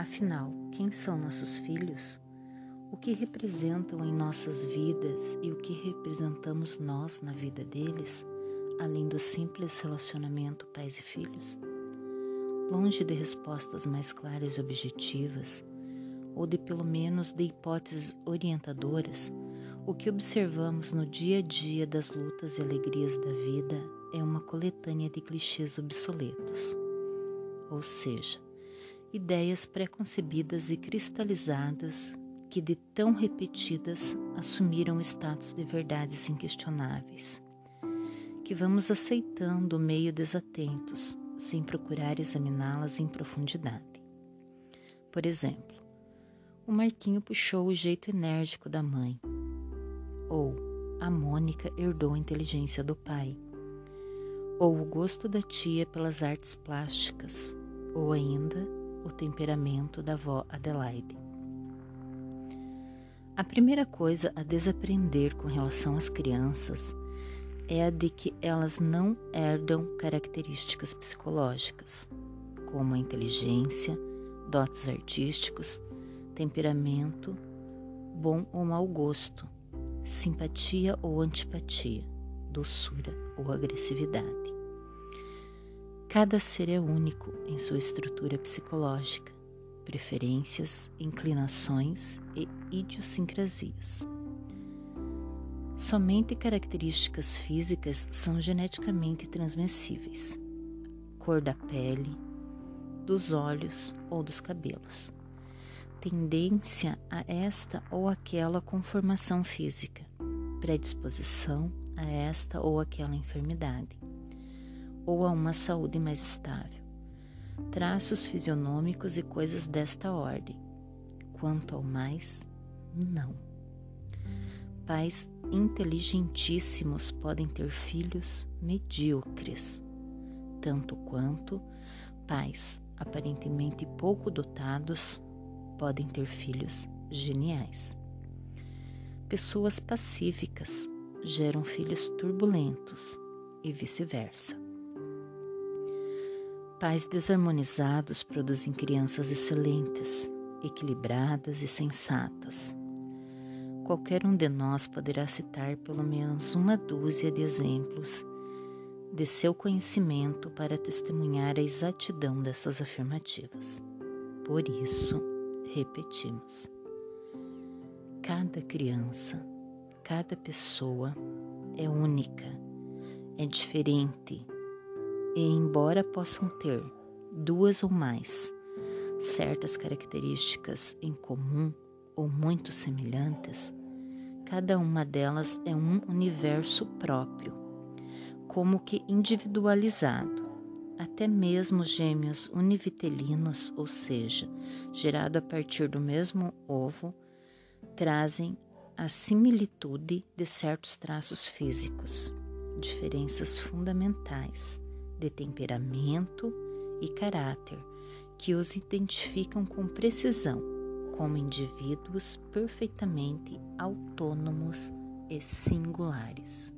Afinal, quem são nossos filhos? O que representam em nossas vidas e o que representamos nós na vida deles, além do simples relacionamento pais e filhos? Longe de respostas mais claras e objetivas, ou de pelo menos de hipóteses orientadoras, o que observamos no dia a dia das lutas e alegrias da vida é uma coletânea de clichês obsoletos. Ou seja, ideias preconcebidas e cristalizadas que, de tão repetidas, assumiram status de verdades inquestionáveis, que vamos aceitando meio desatentos, sem procurar examiná-las em profundidade. Por exemplo, o Marquinho puxou o jeito enérgico da mãe, ou a Mônica herdou a inteligência do pai, ou o gosto da tia pelas artes plásticas, ou ainda o temperamento da avó Adelaide. A primeira coisa a desaprender com relação às crianças é a de que elas não herdam características psicológicas, como a inteligência, dotes artísticos, temperamento, bom ou mau gosto, simpatia ou antipatia, doçura ou agressividade. Cada ser é único em sua estrutura psicológica, preferências, inclinações e idiosincrasias. Somente características físicas são geneticamente transmissíveis: cor da pele, dos olhos ou dos cabelos, tendência a esta ou aquela conformação física, predisposição a esta ou aquela enfermidade ou a uma saúde mais estável. Traços fisionômicos e coisas desta ordem. Quanto ao mais, não. Pais inteligentíssimos podem ter filhos medíocres, tanto quanto pais aparentemente pouco dotados podem ter filhos geniais. Pessoas pacíficas geram filhos turbulentos e vice-versa. Pais desarmonizados produzem crianças excelentes, equilibradas e sensatas. Qualquer um de nós poderá citar pelo menos uma dúzia de exemplos de seu conhecimento para testemunhar a exatidão dessas afirmativas. Por isso, repetimos: cada criança, cada pessoa é única, é diferente e, embora possam ter duas ou mais certas características em comum ou muito semelhantes, cada uma delas é um universo próprio, como que individualizado. Até mesmo gêmeos univitelinos, ou seja, gerado a partir do mesmo ovo, trazem a similitude de certos traços físicos, diferenças fundamentais de temperamento e caráter que os identificam com precisão como indivíduos perfeitamente autônomos e singulares.